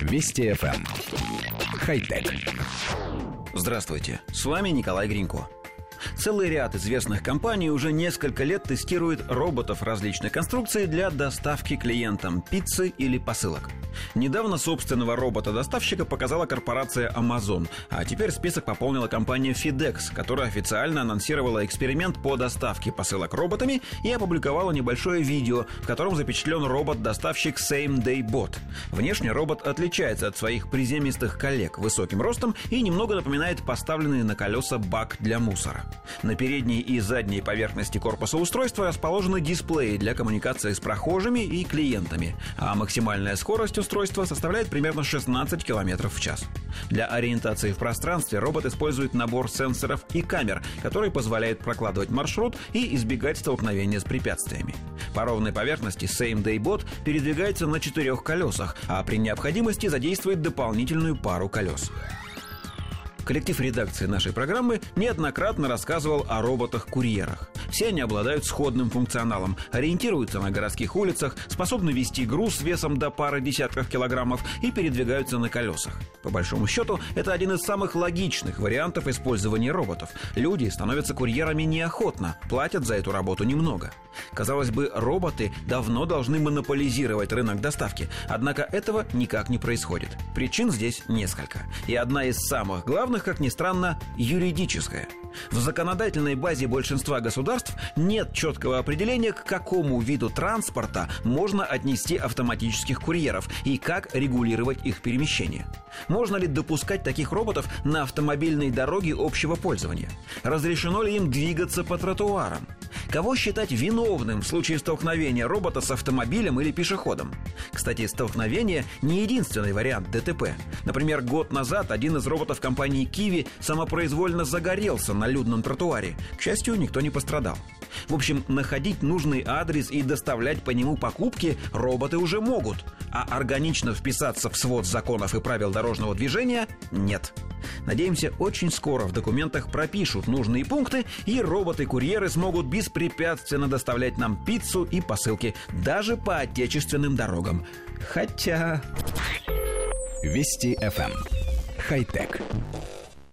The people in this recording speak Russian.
Вести FM. Эм. Хай-тек. Здравствуйте, с вами Николай Гринько. Целый ряд известных компаний уже несколько лет тестирует роботов различной конструкции для доставки клиентам пиццы или посылок. Недавно собственного робота-доставщика показала корпорация Amazon, а теперь список пополнила компания FedEx, которая официально анонсировала эксперимент по доставке посылок роботами и опубликовала небольшое видео, в котором запечатлен робот-доставщик Same Day Bot. Внешне робот отличается от своих приземистых коллег высоким ростом и немного напоминает поставленный на колеса бак для мусора. На передней и задней поверхности корпуса устройства расположены дисплеи для коммуникации с прохожими и клиентами, а максимальная скорость устройства составляет примерно 16 км в час. Для ориентации в пространстве робот использует набор сенсоров и камер, который позволяет прокладывать маршрут и избегать столкновения с препятствиями. По ровной поверхности Same Day Bot передвигается на четырех колесах, а при необходимости задействует дополнительную пару колес. Коллектив редакции нашей программы неоднократно рассказывал о роботах-курьерах. Все они обладают сходным функционалом, ориентируются на городских улицах, способны вести груз весом до пары десятков килограммов и передвигаются на колесах. По большому счету, это один из самых логичных вариантов использования роботов. Люди становятся курьерами неохотно, платят за эту работу немного. Казалось бы, роботы давно должны монополизировать рынок доставки, однако этого никак не происходит. Причин здесь несколько. И одна из самых главных, как ни странно, юридическая – в законодательной базе большинства государств нет четкого определения, к какому виду транспорта можно отнести автоматических курьеров и как регулировать их перемещение. Можно ли допускать таких роботов на автомобильной дороге общего пользования? Разрешено ли им двигаться по тротуарам? Кого считать виновным в случае столкновения робота с автомобилем или пешеходом? Кстати, столкновение не единственный вариант ДТП. Например, год назад один из роботов компании Kiwi самопроизвольно загорелся на людном тротуаре. К счастью, никто не пострадал. В общем, находить нужный адрес и доставлять по нему покупки роботы уже могут, а органично вписаться в свод законов и правил дорожного движения нет. Надеемся, очень скоро в документах пропишут нужные пункты, и роботы-курьеры смогут беспрепятственно доставлять нам пиццу и посылки даже по отечественным дорогам. Хотя... Вести FM. Эм. Хай-тек.